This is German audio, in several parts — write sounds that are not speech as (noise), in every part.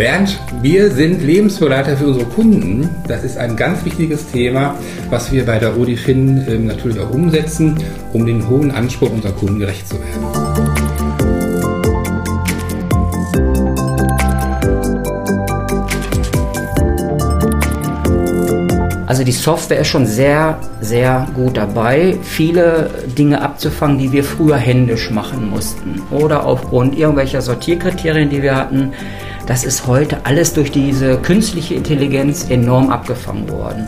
Bernd, wir sind Lebensbegleiter für unsere Kunden. Das ist ein ganz wichtiges Thema, was wir bei der Odifin ähm, natürlich auch umsetzen, um den hohen Anspruch unserer Kunden gerecht zu werden. Also die Software ist schon sehr, sehr gut dabei, viele Dinge abzufangen, die wir früher händisch machen mussten oder aufgrund irgendwelcher Sortierkriterien, die wir hatten das ist heute alles durch diese künstliche Intelligenz enorm abgefangen worden.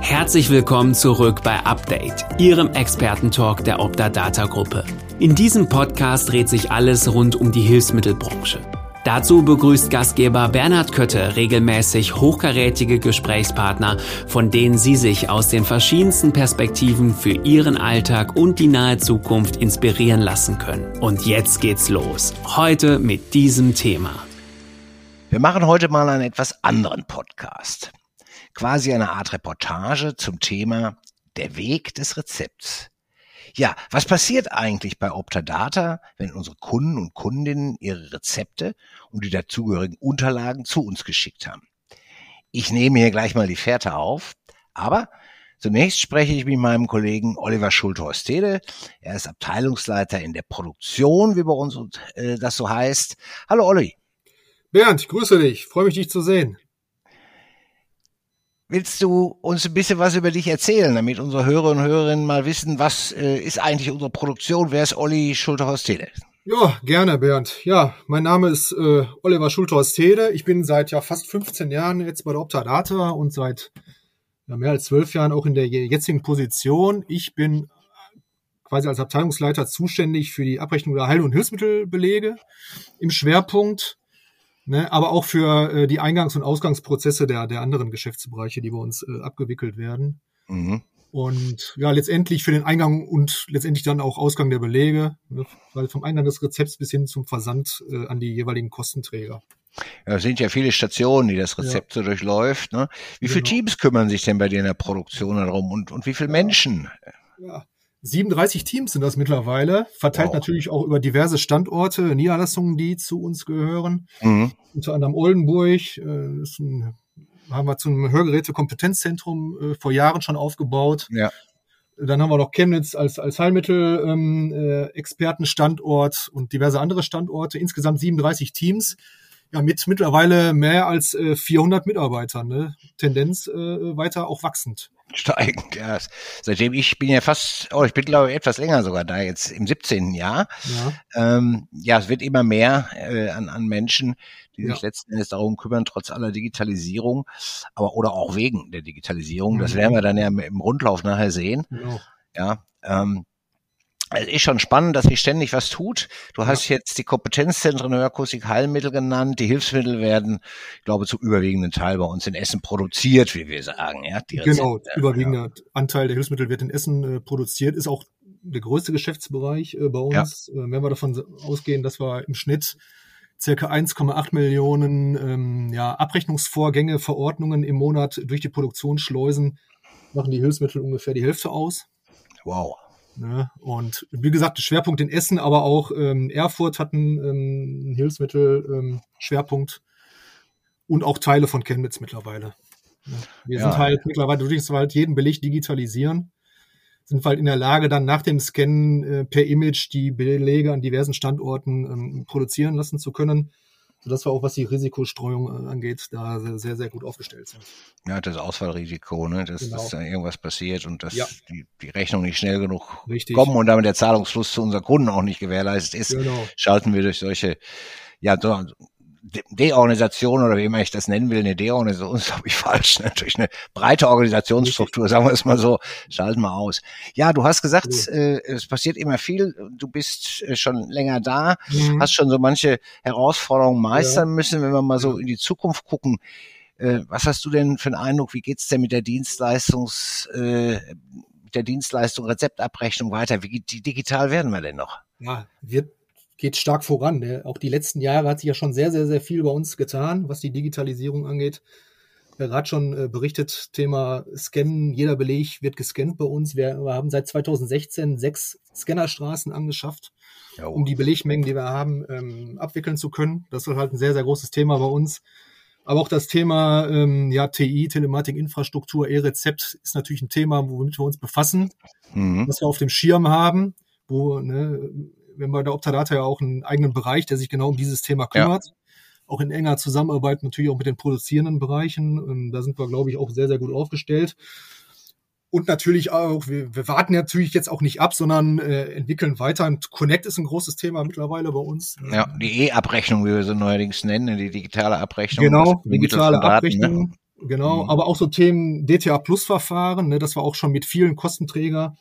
Herzlich willkommen zurück bei Update, Ihrem Expertentalk der Opta Data Gruppe. In diesem Podcast dreht sich alles rund um die Hilfsmittelbranche. Dazu begrüßt Gastgeber Bernhard Kötte regelmäßig hochkarätige Gesprächspartner, von denen Sie sich aus den verschiedensten Perspektiven für Ihren Alltag und die nahe Zukunft inspirieren lassen können. Und jetzt geht's los. Heute mit diesem Thema. Wir machen heute mal einen etwas anderen Podcast. Quasi eine Art Reportage zum Thema Der Weg des Rezepts. Ja, was passiert eigentlich bei Optadata, wenn unsere Kunden und Kundinnen ihre Rezepte und die dazugehörigen Unterlagen zu uns geschickt haben? Ich nehme hier gleich mal die Fährte auf, aber zunächst spreche ich mit meinem Kollegen Oliver Schulthorstede. Er ist Abteilungsleiter in der Produktion, wie bei uns äh, das so heißt. Hallo Olli. Bernd, grüße dich. Freue mich, dich zu sehen. Willst du uns ein bisschen was über dich erzählen, damit unsere Hörer und Hörerinnen mal wissen, was äh, ist eigentlich unsere Produktion? Wer ist Olli Schulterhorst-Tede? Ja, gerne, Bernd. Ja, mein Name ist äh, Oliver Schulterhorst-Tede. Ich bin seit ja fast 15 Jahren jetzt bei der Optadata und seit ja, mehr als zwölf Jahren auch in der jetzigen Position. Ich bin quasi als Abteilungsleiter zuständig für die Abrechnung der Heil- und Hilfsmittelbelege im Schwerpunkt ne, aber auch für äh, die Eingangs- und Ausgangsprozesse der, der anderen Geschäftsbereiche, die bei uns äh, abgewickelt werden. Mhm. Und ja, letztendlich für den Eingang und letztendlich dann auch Ausgang der Belege, ne, weil vom Eingang des Rezepts bis hin zum Versand äh, an die jeweiligen Kostenträger. Ja, es sind ja viele Stationen, die das Rezept ja. so durchläuft. Ne? Wie genau. viele Teams kümmern sich denn bei dir in der Produktion darum und, und wie viele Menschen? Ja, 37 Teams sind das mittlerweile, verteilt wow. natürlich auch über diverse Standorte, Niederlassungen, die zu uns gehören. Mhm. Unter anderem Oldenburg, äh, ein, haben wir zum Hörgeräte-Kompetenzzentrum äh, vor Jahren schon aufgebaut. Ja. Dann haben wir noch Chemnitz als, als Heilmittel-Expertenstandort ähm, äh, und diverse andere Standorte. Insgesamt 37 Teams. Ja, mit mittlerweile mehr als äh, 400 Mitarbeitern. Ne? Tendenz äh, weiter auch wachsend steigend, ja. Seitdem ich bin ja fast, oh, ich bin glaube ich etwas länger sogar da, jetzt im 17. Jahr. Ja, ähm, ja es wird immer mehr äh, an, an Menschen, die ja. sich letzten Endes darum kümmern, trotz aller Digitalisierung, aber oder auch wegen der Digitalisierung. Mhm. Das werden wir dann ja im Rundlauf nachher sehen. Genau. Ja, ähm, es ist schon spannend, dass sich ständig was tut. Du hast ja. jetzt die Kompetenzzentren Hörkustik Heilmittel genannt. Die Hilfsmittel werden, ich glaube, zum überwiegenden Teil bei uns in Essen produziert, wie wir sagen. Ja, die genau, überwiegender ja. Anteil der Hilfsmittel wird in Essen äh, produziert, ist auch der größte Geschäftsbereich äh, bei uns. Ja. Äh, wenn wir davon ausgehen, dass wir im Schnitt circa 1,8 Millionen ähm, ja, Abrechnungsvorgänge, Verordnungen im Monat durch die Produktion schleusen, machen die Hilfsmittel ungefähr die Hälfte aus. Wow. Ne? Und wie gesagt, Schwerpunkt in Essen, aber auch ähm, Erfurt hatten ähm, Hilfsmittel ähm, Schwerpunkt und auch Teile von Chemnitz mittlerweile. Ne? Wir ja. sind halt mittlerweile, wir halt jeden Beleg digitalisieren, sind halt in der Lage, dann nach dem Scannen äh, per Image die Belege an diversen Standorten ähm, produzieren lassen zu können sodass wir auch, was die Risikostreuung äh, angeht, da sehr, sehr gut aufgestellt sind. Ja, das Ausfallrisiko, ne? dass, genau. dass da irgendwas passiert und dass ja. die, die Rechnung nicht schnell genug Richtig. kommen und damit der Zahlungsfluss zu unseren Kunden auch nicht gewährleistet ist, genau. schalten wir durch solche ja, so, Deorganisation oder wie immer ich das nennen will, eine Deorganisation ist, glaube ich, (laughs) falsch. Durch eine breite Organisationsstruktur, sagen wir es mal so, schalten wir aus. Ja, du hast gesagt, ja. äh, es passiert immer viel. Du bist äh, schon länger da, mhm. hast schon so manche Herausforderungen meistern ja. müssen, wenn wir mal so in die Zukunft gucken. Äh, was hast du denn für einen Eindruck? Wie geht's denn mit der Dienstleistungs, äh, der Dienstleistung Rezeptabrechnung weiter? Wie digital werden wir denn noch? Ja, wird geht stark voran. Ne? Auch die letzten Jahre hat sich ja schon sehr, sehr, sehr viel bei uns getan, was die Digitalisierung angeht. ja gerade schon äh, berichtet, Thema Scannen. Jeder Beleg wird gescannt bei uns. Wir, wir haben seit 2016 sechs Scannerstraßen angeschafft, ja. um die Belegmengen, die wir haben, ähm, abwickeln zu können. Das ist halt ein sehr, sehr großes Thema bei uns. Aber auch das Thema ähm, ja, TI, Telematikinfrastruktur, E-Rezept ist natürlich ein Thema, womit wir uns befassen, mhm. was wir auf dem Schirm haben, wo, ne, wir der Optadata ja auch einen eigenen Bereich, der sich genau um dieses Thema kümmert. Ja. Auch in enger Zusammenarbeit natürlich auch mit den produzierenden Bereichen. Ähm, da sind wir, glaube ich, auch sehr, sehr gut aufgestellt. Und natürlich auch, wir, wir warten natürlich jetzt auch nicht ab, sondern äh, entwickeln weiter. Und Connect ist ein großes Thema mittlerweile bei uns. Ja, die E-Abrechnung, wie wir sie neuerdings nennen, die digitale Abrechnung. Genau, digitale Daten, ne? Abrechnung. Ne? Genau, mhm. aber auch so Themen DTA Plus Verfahren, ne, das war auch schon mit vielen Kostenträger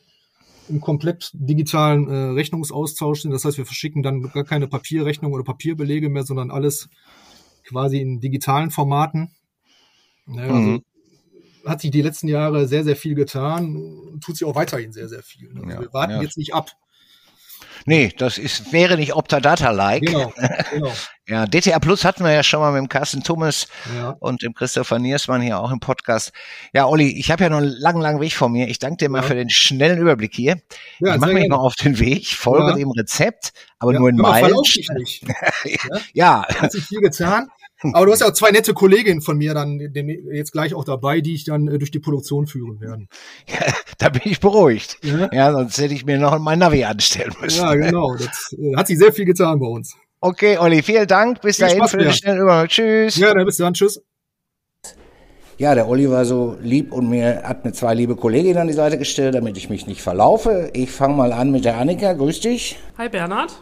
im komplett digitalen äh, Rechnungsaustausch sind. Das heißt, wir verschicken dann gar keine Papierrechnung oder Papierbelege mehr, sondern alles quasi in digitalen Formaten. Ja, also mhm hat sich die letzten Jahre sehr, sehr viel getan, tut sich auch weiterhin sehr, sehr viel. Also ja, wir warten ja. jetzt nicht ab. Nee, das ist, wäre nicht Optadata-like. Genau, genau. (laughs) ja, DTA Plus hatten wir ja schon mal mit dem Carsten Thomas ja. und dem Christopher Niersmann hier auch im Podcast. Ja, Olli, ich habe ja noch einen langen, langen Weg vor mir. Ich danke dir mal ja. für den schnellen Überblick hier. Ja, ich mache mich mal auf den Weg, folge dem Rezept, aber nur in Meilen. (laughs) ja. Hat sich viel getan. (laughs) Aber du hast ja auch zwei nette Kolleginnen von mir dann jetzt gleich auch dabei, die ich dann äh, durch die Produktion führen werde. (laughs) Ja, da bin ich beruhigt. Ja? ja, sonst hätte ich mir noch mein Navi anstellen müssen. Ja, genau. (laughs) Das äh, hat sich sehr viel getan bei uns. Okay, Olli, vielen Dank. Bis viel dahin Spaß, für den schnellen Überblick. Tschüss. Ja, dann bis dann. Tschüss. Ja, der Olli war so lieb und mir hat mir zwei liebe Kolleginnen an die Seite gestellt, damit ich mich nicht verlaufe. Ich fange mal an mit der Annika. Grüß dich. Hi Bernhard.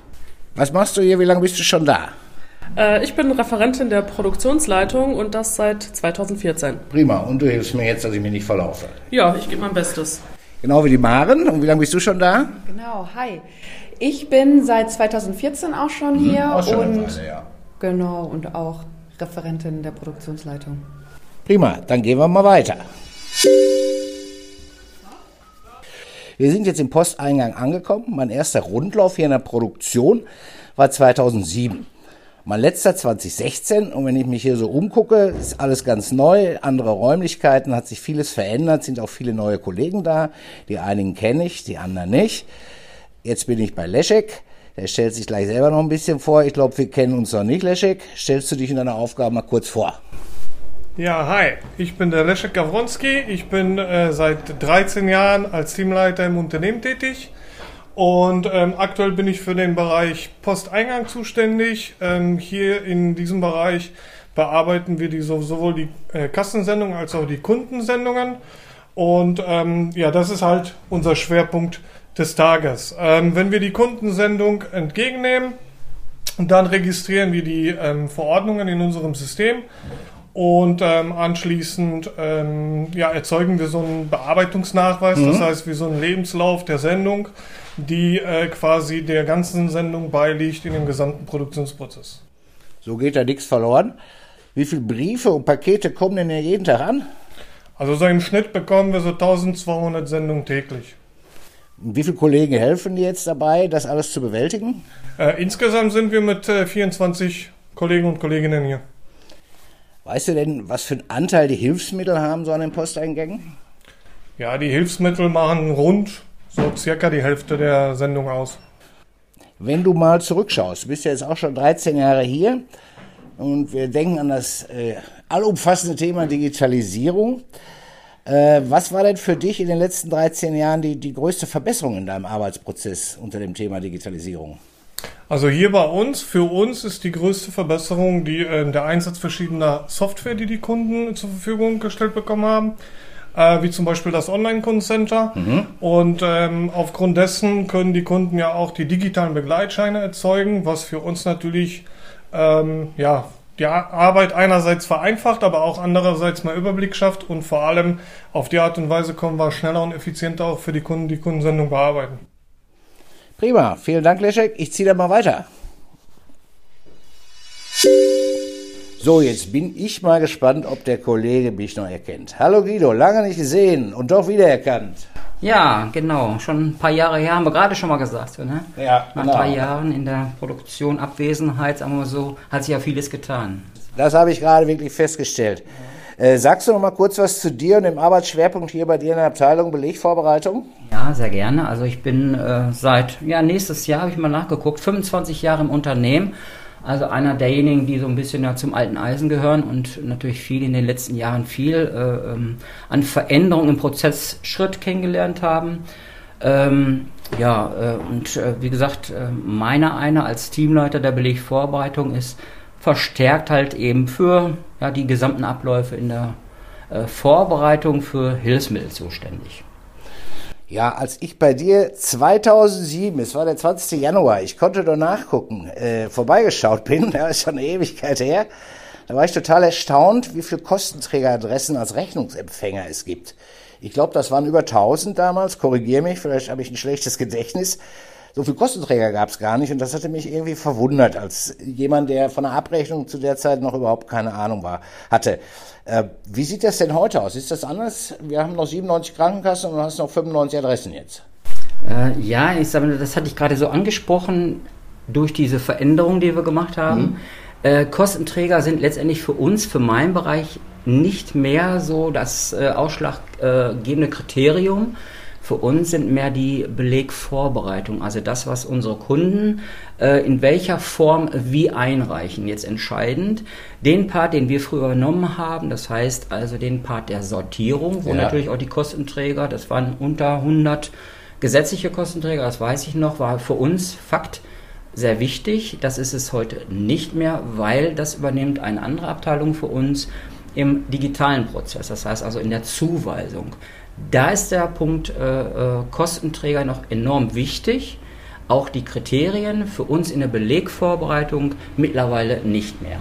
Was machst du hier? Wie lange bist du schon da? Äh, ich bin Referentin der Produktionsleitung und das seit 2014. Prima. Und du hilfst mir jetzt, dass ich mich nicht verlaufe. Ja, ich gebe mein Bestes. Genau wie die Maren. Und wie lange bist du schon da? Genau, hi. Ich bin seit 2014 auch schon hm, hier auch schon und Weile, ja. genau und auch Referentin der Produktionsleitung. Prima, dann gehen wir mal weiter. Wir sind jetzt im Posteingang angekommen. Mein erster Rundlauf hier in der Produktion war 2007. Mein letzter 2016 und wenn ich mich hier so umgucke, ist alles ganz neu, andere Räumlichkeiten, hat sich vieles verändert, sind auch viele neue Kollegen da. Die einigen kenne ich, die anderen nicht. Jetzt bin ich bei Leschek. Der stellt sich gleich selber noch ein bisschen vor. Ich glaube, wir kennen uns noch nicht, Leschek. Stellst du dich in deiner Aufgabe mal kurz vor? Ja, hi. Ich bin der Leszek Gawronski. Ich bin äh, seit 13 Jahren als Teamleiter im Unternehmen tätig. Und ähm, aktuell bin ich für den Bereich Posteingang zuständig. Ähm, hier in diesem Bereich bearbeiten wir die, sowohl die äh, Kassensendungen als auch die Kundensendungen. Und ähm, ja, das ist halt unser Schwerpunkt des Tages. Ähm, wenn wir die Kundensendung entgegennehmen, dann registrieren wir die ähm, Verordnungen in unserem System und ähm, anschließend ähm, ja, erzeugen wir so einen Bearbeitungsnachweis, mhm. das heißt wie so einen Lebenslauf der Sendung die äh, quasi der ganzen Sendung beiliegt in dem gesamten Produktionsprozess. So geht da nichts verloren. Wie viele Briefe und Pakete kommen denn hier jeden Tag an? Also so im Schnitt bekommen wir so 1200 Sendungen täglich. Und wie viele Kollegen helfen dir jetzt dabei, das alles zu bewältigen? Äh, insgesamt sind wir mit äh, 24 Kollegen und Kolleginnen hier. Weißt du denn, was für einen Anteil die Hilfsmittel haben so an den Posteingängen? Ja, die Hilfsmittel machen rund so circa die Hälfte der Sendung aus. Wenn du mal zurückschaust, du bist ja jetzt auch schon 13 Jahre hier und wir denken an das äh, allumfassende Thema Digitalisierung. Äh, was war denn für dich in den letzten 13 Jahren die, die größte Verbesserung in deinem Arbeitsprozess unter dem Thema Digitalisierung? Also hier bei uns, für uns ist die größte Verbesserung die, äh, der Einsatz verschiedener Software, die die Kunden zur Verfügung gestellt bekommen haben äh, wie zum Beispiel das Online-Kundencenter. Mhm. Und ähm, aufgrund dessen können die Kunden ja auch die digitalen Begleitscheine erzeugen, was für uns natürlich ähm, ja, die Arbeit einerseits vereinfacht, aber auch andererseits mehr Überblick schafft und vor allem auf die Art und Weise kommen wir schneller und effizienter auch für die Kunden die Kundensendung bearbeiten. Prima, vielen Dank, Leszek. Ich ziehe da mal weiter. So, jetzt bin ich mal gespannt, ob der Kollege mich noch erkennt. Hallo Guido, lange nicht gesehen und doch wiedererkannt. Ja, genau. Schon ein paar Jahre her haben wir gerade schon mal gesagt. Ne? Ja, Nach genau. drei Jahren in der Produktion, Abwesenheit, sagen wir so, hat sich ja vieles getan. Das habe ich gerade wirklich festgestellt. Äh, sagst du noch mal kurz was zu dir und dem Arbeitsschwerpunkt hier bei dir in der Abteilung Belegvorbereitung? Ja, sehr gerne. Also ich bin äh, seit, ja, nächstes Jahr habe ich mal nachgeguckt, 25 Jahre im Unternehmen. Also einer derjenigen, die so ein bisschen ja zum alten Eisen gehören und natürlich viel in den letzten Jahren viel äh, ähm, an Veränderungen im Prozessschritt kennengelernt haben. Ähm, ja, äh, und äh, wie gesagt, äh, meiner einer als Teamleiter der Belegvorbereitung ist verstärkt halt eben für ja, die gesamten Abläufe in der äh, Vorbereitung für Hilfsmittel zuständig. Ja, als ich bei dir 2007, es war der 20. Januar, ich konnte doch nachgucken, äh, vorbeigeschaut bin, (laughs) ja, ist schon eine Ewigkeit her, da war ich total erstaunt, wie viele Kostenträgeradressen als Rechnungsempfänger es gibt. Ich glaube, das waren über 1000 damals, korrigiere mich, vielleicht habe ich ein schlechtes Gedächtnis. So viele Kostenträger gab es gar nicht und das hatte mich irgendwie verwundert, als jemand, der von der Abrechnung zu der Zeit noch überhaupt keine Ahnung war, hatte. Äh, wie sieht das denn heute aus? Ist das anders? Wir haben noch 97 Krankenkassen und du hast noch 95 Adressen jetzt. Äh, ja, ich sage, das hatte ich gerade so angesprochen durch diese Veränderung, die wir gemacht haben. Mhm. Äh, Kostenträger sind letztendlich für uns, für meinen Bereich, nicht mehr so das äh, ausschlaggebende Kriterium. Für uns sind mehr die Belegvorbereitung, also das, was unsere Kunden äh, in welcher Form wie einreichen, jetzt entscheidend. Den Part, den wir früher übernommen haben, das heißt also den Part der Sortierung, wo ja. natürlich auch die Kostenträger, das waren unter 100 gesetzliche Kostenträger, das weiß ich noch, war für uns Fakt sehr wichtig. Das ist es heute nicht mehr, weil das übernimmt eine andere Abteilung für uns im digitalen Prozess, das heißt also in der Zuweisung. Da ist der Punkt äh, äh, Kostenträger noch enorm wichtig. Auch die Kriterien für uns in der Belegvorbereitung mittlerweile nicht mehr.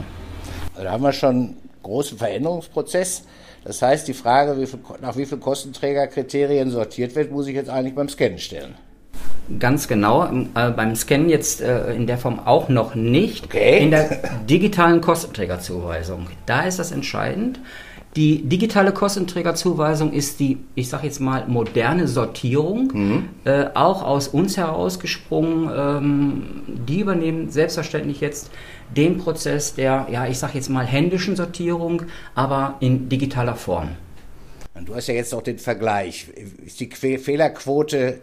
Also da haben wir schon einen großen Veränderungsprozess. Das heißt, die Frage, wie viel, nach wie vielen Kostenträgerkriterien sortiert wird, muss ich jetzt eigentlich beim Scannen stellen. Ganz genau. Äh, beim Scannen jetzt äh, in der Form auch noch nicht. Okay. In der digitalen Kostenträgerzuweisung. Da ist das entscheidend. Die digitale Kostenträgerzuweisung ist die, ich sage jetzt mal, moderne Sortierung, mhm. äh, auch aus uns herausgesprungen. Ähm, die übernehmen selbstverständlich jetzt den Prozess der, ja, ich sage jetzt mal, händischen Sortierung, aber in digitaler Form. Du hast ja jetzt auch den Vergleich. Ist die Fehlerquote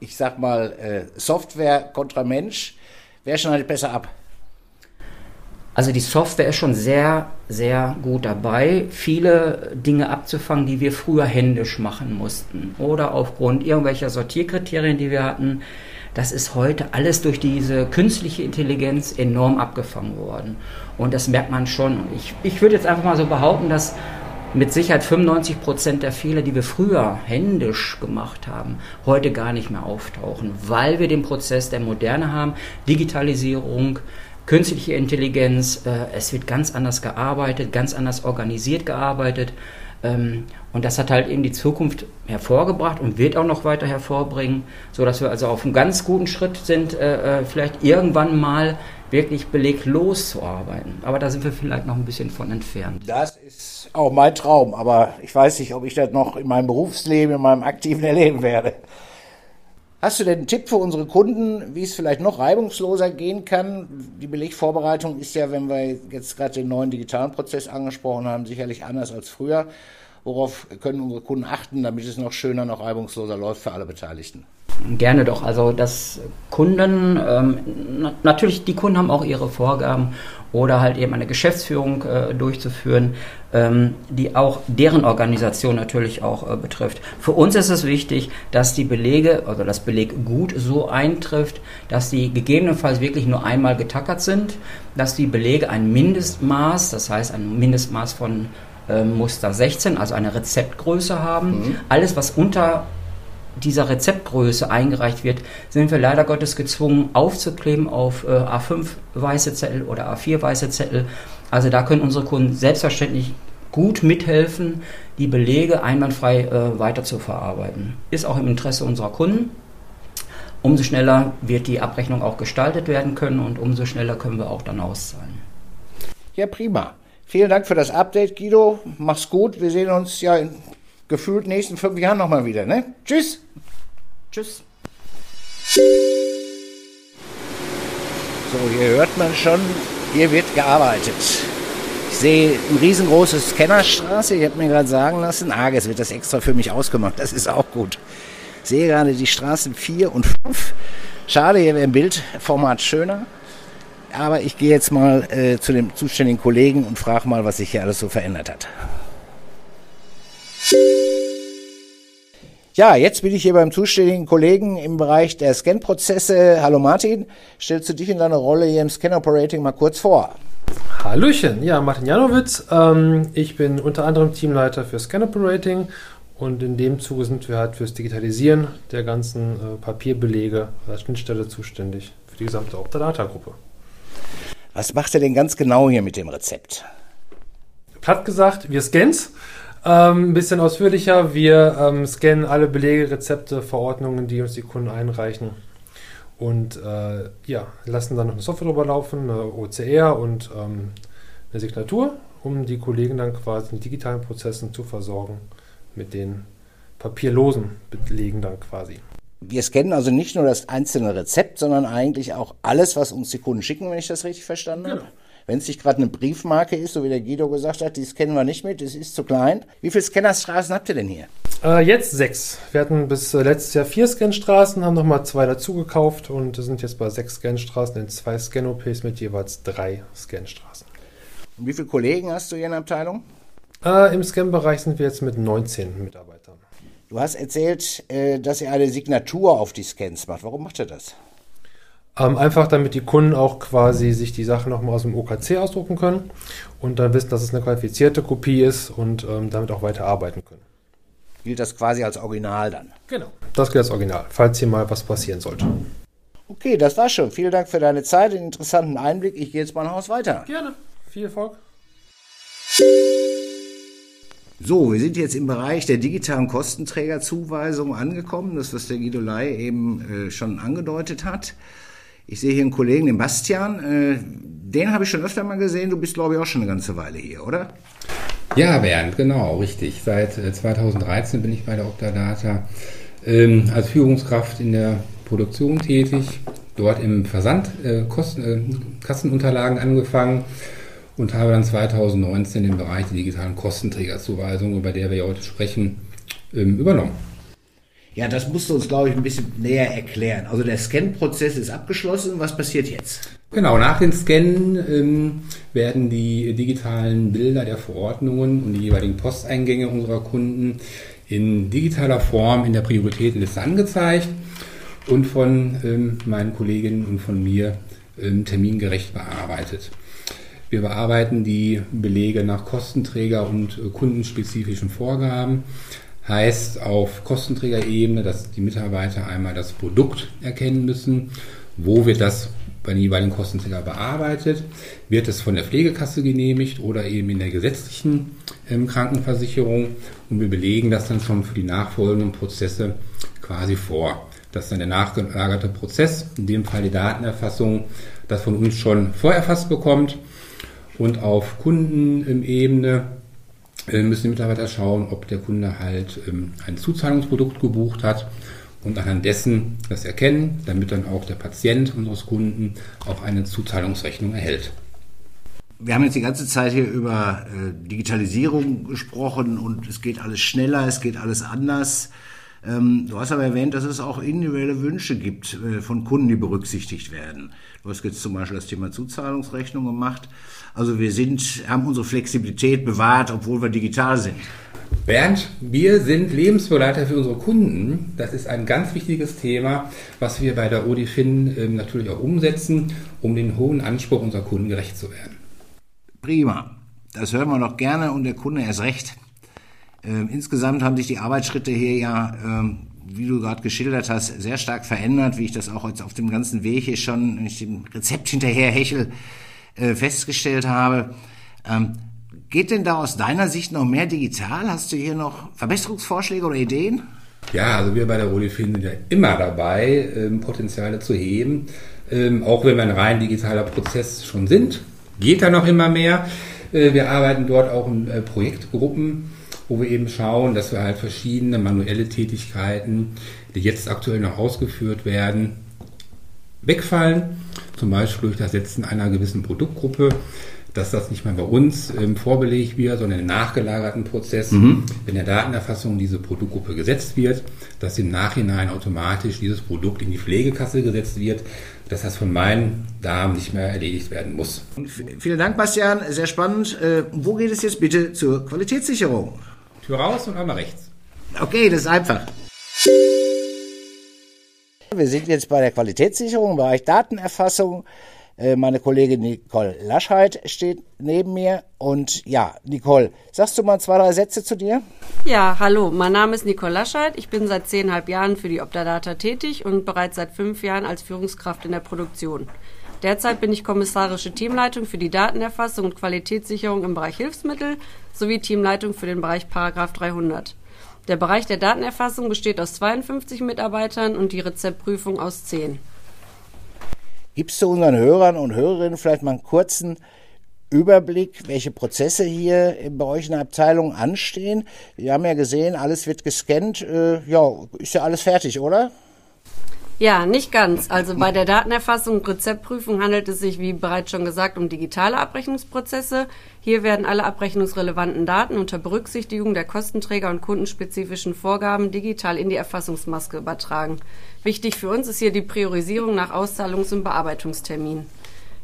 ich sag mal, äh, Software kontra Mensch, wer schneidet besser ab? Also die Software ist schon sehr, sehr gut dabei, viele Dinge abzufangen, die wir früher händisch machen mussten. Oder aufgrund irgendwelcher Sortierkriterien, die wir hatten. Das ist heute alles durch diese künstliche Intelligenz enorm abgefangen worden. Und das merkt man schon. Ich, ich würde jetzt einfach mal so behaupten, dass mit Sicherheit 95 Prozent der Fehler, die wir früher händisch gemacht haben, heute gar nicht mehr auftauchen, weil wir den Prozess der Moderne haben, Digitalisierung, künstliche Intelligenz, äh, es wird ganz anders gearbeitet, ganz anders organisiert gearbeitet. Ähm, und das hat halt eben die Zukunft hervorgebracht und wird auch noch weiter hervorbringen, sodass wir also auf einem ganz guten Schritt sind, äh, äh vielleicht irgendwann mal wirklich beleglos zu arbeiten. Aber da sind wir vielleicht noch ein bisschen von entfernt. Das ist auch mein Traum, aber ich weiß nicht, ob ich das noch in meinem Berufsleben, in meinem aktiven erleben werde. Hast du denn einen Tipp für unsere Kunden, wie es vielleicht noch reibungsloser gehen kann? Die Belegvorbereitung ist ja, wenn wir jetzt gerade den neuen digitalen Prozess angesprochen haben, sicherlich anders als früher. Worauf können unsere Kunden achten, damit es noch schöner, noch reibungsloser läuft für alle Beteiligten? Gerne doch. Also dass Kunden, ähm, na, natürlich die Kunden haben auch ihre Vorgaben oder halt eben eine Geschäftsführung äh, durchzuführen, ähm, die auch deren Organisation natürlich auch äh, betrifft. Für uns ist es wichtig, dass die Belege, also das Beleg gut so eintrifft, dass die gegebenenfalls wirklich nur einmal getackert sind, dass die Belege ein Mindestmaß, das heißt ein Mindestmaß von äh, Muster 16, also eine Rezeptgröße haben. Mhm. Alles, was unter dieser Rezeptgröße eingereicht wird, sind wir leider Gottes gezwungen aufzukleben auf äh, A5 weiße Zettel oder A4 weiße Zettel. Also da können unsere Kunden selbstverständlich gut mithelfen, die Belege einwandfrei äh, weiter zu verarbeiten. Ist auch im Interesse unserer Kunden. Umso schneller wird die Abrechnung auch gestaltet werden können und umso schneller können wir auch dann auszahlen. Ja, prima. Vielen Dank für das Update, Guido. Mach's gut. Wir sehen uns ja in gefühlt nächsten fünf Jahren nochmal wieder. Ne? Tschüss. Tschüss. So, hier hört man schon, hier wird gearbeitet. Ich sehe ein riesengroßes Scannerstraße. Ich habe mir gerade sagen lassen, ah, jetzt wird das extra für mich ausgemacht. Das ist auch gut. Ich sehe gerade die Straßen 4 und 5. Schade, hier wäre ein Bildformat schöner. Aber ich gehe jetzt mal äh, zu dem zuständigen Kollegen und frage mal, was sich hier alles so verändert hat. Ja, jetzt bin ich hier beim zuständigen Kollegen im Bereich der Scan-Prozesse. Hallo Martin, stellst du dich in deiner Rolle hier im Scan-Operating mal kurz vor? Hallöchen, ja, Martin Janowitz. Ähm, ich bin unter anderem Teamleiter für Scan-Operating und in dem Zuge sind wir halt fürs Digitalisieren der ganzen äh, Papierbelege als Schnittstelle zuständig für die gesamte Optadata-Gruppe. Was macht er denn ganz genau hier mit dem Rezept? Platt gesagt, wir scannen's. Ähm, ein bisschen ausführlicher. Wir ähm, scannen alle Belege, Rezepte, Verordnungen, die uns die Kunden einreichen. Und äh, ja, lassen dann noch eine Software drüber laufen, eine OCR und ähm, eine Signatur, um die Kollegen dann quasi in digitalen Prozessen zu versorgen mit den papierlosen Belegen dann quasi. Wir scannen also nicht nur das einzelne Rezept, sondern eigentlich auch alles, was uns die Kunden schicken, wenn ich das richtig verstanden genau. Wenn es nicht gerade eine Briefmarke ist, so wie der Guido gesagt hat, die scannen wir nicht mit, das ist zu klein. Wie viele Scannerstraßen habt ihr denn hier? Äh, jetzt sechs. Wir hatten bis äh, letztes Jahr vier Scanstraßen, haben nochmal zwei dazu gekauft und sind jetzt bei sechs Scanstraßen in zwei Scan-OPs mit jeweils drei Scanstraßen. Und wie viele Kollegen hast du hier in der Abteilung? Äh, Im Scan-Bereich sind wir jetzt mit 19 Mitarbeitern. Du hast erzählt, äh, dass ihr eine Signatur auf die Scans macht. Warum macht ihr das? Ähm, einfach damit die Kunden auch quasi sich die Sachen nochmal aus dem OKC ausdrucken können und dann wissen, dass es eine qualifizierte Kopie ist und ähm, damit auch weiter arbeiten können. Gilt das quasi als Original dann? Genau, das gilt als Original, falls hier mal was passieren sollte. Okay, das war's schon. Vielen Dank für deine Zeit, den interessanten Einblick. Ich gehe jetzt mal nach Haus weiter. Gerne. Viel Erfolg. So, wir sind jetzt im Bereich der digitalen Kostenträgerzuweisung angekommen, das was der Guido Lai eben äh, schon angedeutet hat. Ich sehe hier einen Kollegen, den Bastian. Äh, den habe ich schon öfter mal gesehen. Du bist, glaube ich, auch schon eine ganze Weile hier, oder? Ja, Bernd, genau, richtig. Seit 2013 äh, bin ich bei der Optadata ähm, als Führungskraft in der Produktion tätig. Dort im Versand äh, Kosten, äh, Kassenunterlagen angefangen und habe dann 2019 den Bereich der digitalen Kostenträgerzuweisung, über der wir heute sprechen, ähm, übernommen. Ja, das musst du uns, glaube ich, ein bisschen näher erklären. Also der Scan-Prozess ist abgeschlossen. Was passiert jetzt? Genau, nach dem Scannen ähm, werden die digitalen Bilder der Verordnungen und die jeweiligen Posteingänge unserer Kunden in digitaler Form in der Prioritätenliste angezeigt und von ähm, meinen Kolleginnen und von mir ähm, termingerecht bearbeitet. Wir bearbeiten die Belege nach Kostenträger und äh, kundenspezifischen Vorgaben heißt auf Kostenträgerebene, dass die Mitarbeiter einmal das Produkt erkennen müssen, wo wird das bei den jeweiligen Kostenträger bearbeitet, wird es von der Pflegekasse genehmigt oder eben in der gesetzlichen ähm, Krankenversicherung? Und wir belegen das dann schon für die nachfolgenden Prozesse quasi vor. Das ist dann der nachgelagerte Prozess, in dem Fall die Datenerfassung, das von uns schon vorerfasst bekommt. Und auf Kundenebene müssen die Mitarbeiter schauen, ob der Kunde halt ähm, ein Zuzahlungsprodukt gebucht hat und anhand dessen das erkennen, damit dann auch der Patient unseres Kunden auch eine Zuzahlungsrechnung erhält. Wir haben jetzt die ganze Zeit hier über äh, Digitalisierung gesprochen und es geht alles schneller, es geht alles anders. Ähm, du hast aber erwähnt, dass es auch individuelle Wünsche gibt äh, von Kunden, die berücksichtigt werden. Du hast jetzt zum Beispiel das Thema Zuzahlungsrechnung gemacht. Also wir sind, haben unsere Flexibilität bewahrt, obwohl wir digital sind. Bernd, wir sind Lebensbegleiter für unsere Kunden. Das ist ein ganz wichtiges Thema, was wir bei der ODFIN äh, natürlich auch umsetzen, um den hohen Anspruch unserer Kunden gerecht zu werden. Prima. Das hören wir noch gerne und der Kunde erst recht. Ähm, insgesamt haben sich die Arbeitsschritte hier ja, ähm, wie du gerade geschildert hast, sehr stark verändert, wie ich das auch jetzt auf dem ganzen Weg hier schon, wenn ich dem Rezept hinterher hechel, äh, festgestellt habe. Ähm, geht denn da aus deiner Sicht noch mehr digital? Hast du hier noch Verbesserungsvorschläge oder Ideen? Ja, also wir bei der Rodifin sind ja immer dabei, ähm, Potenziale zu heben. Ähm, auch wenn wir ein rein digitaler Prozess schon sind, geht da noch immer mehr. Äh, wir arbeiten dort auch in äh, Projektgruppen, wo wir eben schauen, dass wir halt verschiedene manuelle Tätigkeiten, die jetzt aktuell noch ausgeführt werden, wegfallen zum Beispiel durch das Setzen einer gewissen Produktgruppe, dass das nicht mehr bei uns ähm, vorbelegt wird, sondern im nachgelagerten Prozess, mhm. wenn der Datenerfassung diese Produktgruppe gesetzt wird, dass im Nachhinein automatisch dieses Produkt in die Pflegekasse gesetzt wird, dass das von meinen Damen nicht mehr erledigt werden muss. Vielen Dank, Bastian. Sehr spannend. Äh, wo geht es jetzt bitte zur Qualitätssicherung? Tür raus und einmal rechts. Okay, das ist einfach. Wir sind jetzt bei der Qualitätssicherung im Bereich Datenerfassung. Äh, meine Kollegin Nicole Laschheit steht neben mir. Und ja, Nicole, sagst du mal zwei, drei Sätze zu dir? Ja, hallo, mein Name ist Nicole Laschheit. Ich bin seit zehnhalb Jahren für die Optadata tätig und bereits seit fünf Jahren als Führungskraft in der Produktion. Derzeit bin ich kommissarische Teamleitung für die Datenerfassung und Qualitätssicherung im Bereich Hilfsmittel sowie Teamleitung für den Bereich Paragraph 300. Der Bereich der Datenerfassung besteht aus 52 Mitarbeitern und die Rezeptprüfung aus 10. Gibst du unseren Hörern und Hörerinnen vielleicht mal einen kurzen Überblick, welche Prozesse hier bei euch in der Abteilung anstehen? Wir haben ja gesehen, alles wird gescannt. Äh, ja, ist ja alles fertig, oder? Ja, nicht ganz. Also bei der Datenerfassung und Rezeptprüfung handelt es sich, wie bereits schon gesagt, um digitale Abrechnungsprozesse. Hier werden alle abrechnungsrelevanten Daten unter Berücksichtigung der Kostenträger und kundenspezifischen Vorgaben digital in die Erfassungsmaske übertragen. Wichtig für uns ist hier die Priorisierung nach Auszahlungs- und Bearbeitungstermin.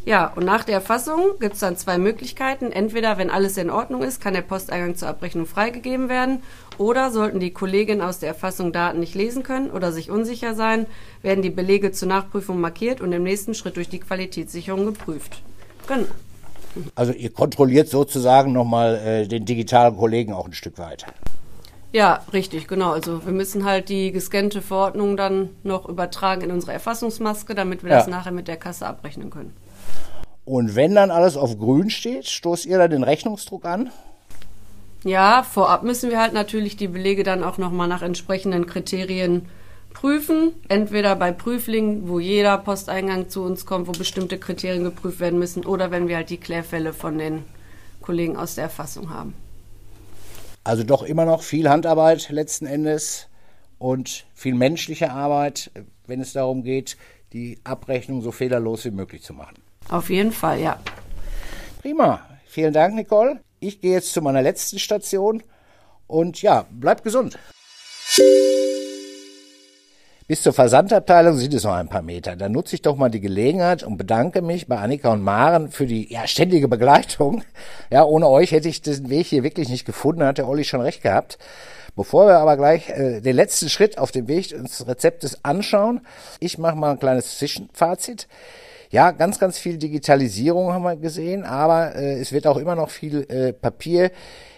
Ja, und nach der Erfassung gibt es dann zwei Möglichkeiten. Entweder, wenn alles in Ordnung ist, kann der Posteingang zur Abrechnung freigegeben werden. Oder sollten die Kolleginnen aus der Erfassung Daten nicht lesen können oder sich unsicher sein, werden die Belege zur Nachprüfung markiert und im nächsten Schritt durch die Qualitätssicherung geprüft. Genau. Also ihr kontrolliert sozusagen nochmal äh, den digitalen Kollegen auch ein Stück weit. Ja, richtig, genau. Also wir müssen halt die gescannte Verordnung dann noch übertragen in unsere Erfassungsmaske, damit wir ja. das nachher mit der Kasse abrechnen können. Und wenn dann alles auf grün steht, stoßt ihr da den Rechnungsdruck an? Ja, vorab müssen wir halt natürlich die Belege dann auch nochmal nach entsprechenden Kriterien prüfen. Entweder bei Prüflingen, wo jeder Posteingang zu uns kommt, wo bestimmte Kriterien geprüft werden müssen, oder wenn wir halt die Klärfälle von den Kollegen aus der Erfassung haben. Also doch immer noch viel Handarbeit letzten Endes und viel menschliche Arbeit, wenn es darum geht, die Abrechnung so fehlerlos wie möglich zu machen. Auf jeden Fall, ja. Prima. Vielen Dank, Nicole. Ich gehe jetzt zu meiner letzten Station und ja, bleib gesund. Bis zur Versandabteilung sind es noch ein paar Meter. Da nutze ich doch mal die Gelegenheit und bedanke mich bei Annika und Maren für die ja, ständige Begleitung. Ja, ohne euch hätte ich den Weg hier wirklich nicht gefunden, hat der Olli schon recht gehabt. Bevor wir aber gleich äh, den letzten Schritt auf dem Weg des Rezeptes anschauen, ich mache mal ein kleines Zwischenfazit. Ja, ganz, ganz viel Digitalisierung haben wir gesehen, aber äh, es wird auch immer noch viel äh, Papier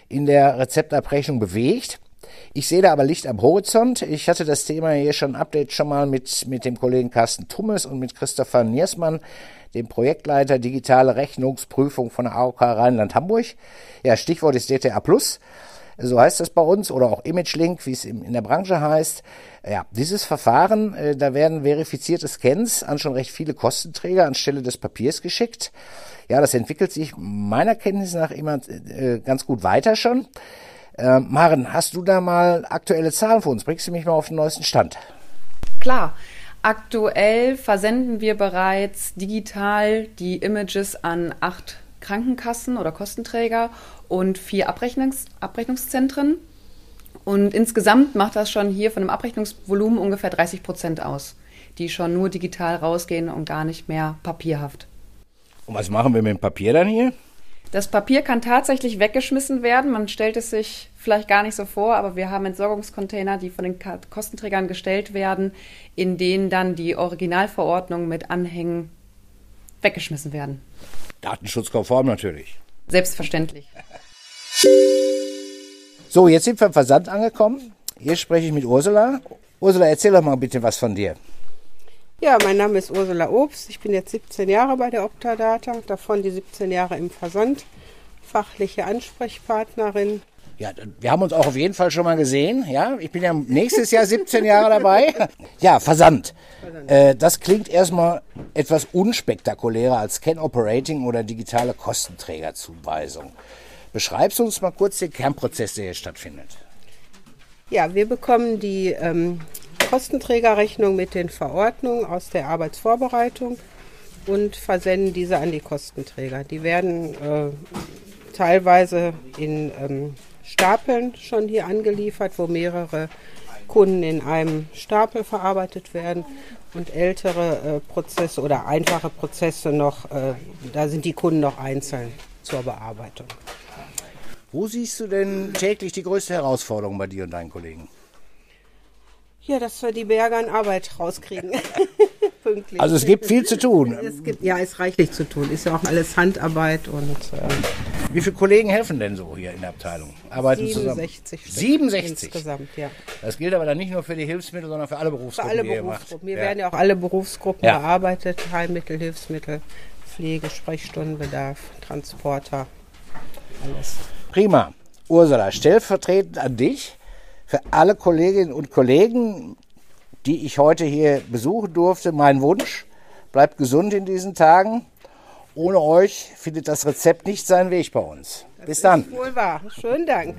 in der Rezeptabrechnung bewegt. Ich sehe da aber Licht am Horizont. Ich hatte das Thema hier schon Update schon mal mit, mit dem Kollegen Carsten Tummes und mit Christopher Niersmann, dem Projektleiter digitale Rechnungsprüfung von der AOK Rheinland-Hamburg. Ja, Stichwort ist DTA Plus. So heißt das bei uns oder auch ImageLink, wie es in der Branche heißt. Ja, dieses Verfahren, äh, da werden verifizierte Scans an schon recht viele Kostenträger anstelle des Papiers geschickt. Ja, das entwickelt sich meiner Kenntnis nach immer äh, ganz gut weiter schon. Äh, Maren, hast du da mal aktuelle Zahlen für uns? Bringst du mich mal auf den neuesten Stand? Klar. Aktuell versenden wir bereits digital die Images an acht Krankenkassen oder Kostenträger und vier Abrechnungs Abrechnungszentren. Und insgesamt macht das schon hier von dem Abrechnungsvolumen ungefähr 30 Prozent aus, die schon nur digital rausgehen und gar nicht mehr papierhaft. Und was machen wir mit dem Papier dann hier? Das Papier kann tatsächlich weggeschmissen werden. Man stellt es sich vielleicht gar nicht so vor, aber wir haben Entsorgungscontainer, die von den Kostenträgern gestellt werden, in denen dann die Originalverordnungen mit Anhängen weggeschmissen werden. Datenschutzkonform natürlich. Selbstverständlich. So, jetzt sind wir im Versand angekommen. Hier spreche ich mit Ursula. Ursula, erzähl doch mal bitte was von dir. Ja, mein Name ist Ursula Obst. Ich bin jetzt 17 Jahre bei der Optadata, davon die 17 Jahre im Versand. Fachliche Ansprechpartnerin. Ja, wir haben uns auch auf jeden Fall schon mal gesehen. Ja, ich bin ja nächstes Jahr 17 Jahre dabei. Ja, Versand. Äh, das klingt erstmal etwas unspektakulärer als Scan Operating oder digitale Kostenträgerzuweisung. Beschreibst du uns mal kurz den Kernprozess, der hier stattfindet. Ja, wir bekommen die ähm, Kostenträgerrechnung mit den Verordnungen aus der Arbeitsvorbereitung. und versenden diese an die Kostenträger. Die werden äh, teilweise in ähm, Stapeln schon hier angeliefert, wo mehrere Kunden in einem Stapel verarbeitet werden und ältere äh, Prozesse oder einfache Prozesse noch, äh, da sind die Kunden noch einzeln zur Bearbeitung. Wo siehst du denn täglich die größte Herausforderung bei dir und deinen Kollegen? Ja, dass wir die Berge an Arbeit rauskriegen. (laughs) (laughs) Pünktlich. Also es gibt viel zu tun. Es gibt, ja, es ist reichlich zu tun. Ist ja auch alles Handarbeit und. Äh, Wie viele Kollegen helfen denn so hier in der Abteilung? Arbeiten 67 zusammen? 67 insgesamt, ja. Das gilt aber dann nicht nur für die Hilfsmittel, sondern für alle Berufsgruppen. Für alle Berufsgruppen. Hier ja. werden ja auch alle Berufsgruppen ja. bearbeitet: Heilmittel, Hilfsmittel, Pflege, Sprechstundenbedarf, Transporter, alles. Prima. Ursula, stellvertretend an dich für alle Kolleginnen und Kollegen, die ich heute hier besuchen durfte, mein Wunsch. Bleibt gesund in diesen Tagen. Ohne euch findet das Rezept nicht seinen Weg bei uns. Bis dann. wohl wahr. Schönen Dank.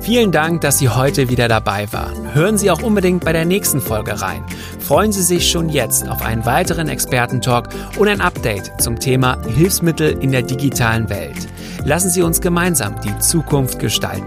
Vielen Dank, dass Sie heute wieder dabei waren. Hören Sie auch unbedingt bei der nächsten Folge rein. Freuen Sie sich schon jetzt auf einen weiteren Expertentalk und ein Update zum Thema Hilfsmittel in der digitalen Welt. Lassen Sie uns gemeinsam die Zukunft gestalten.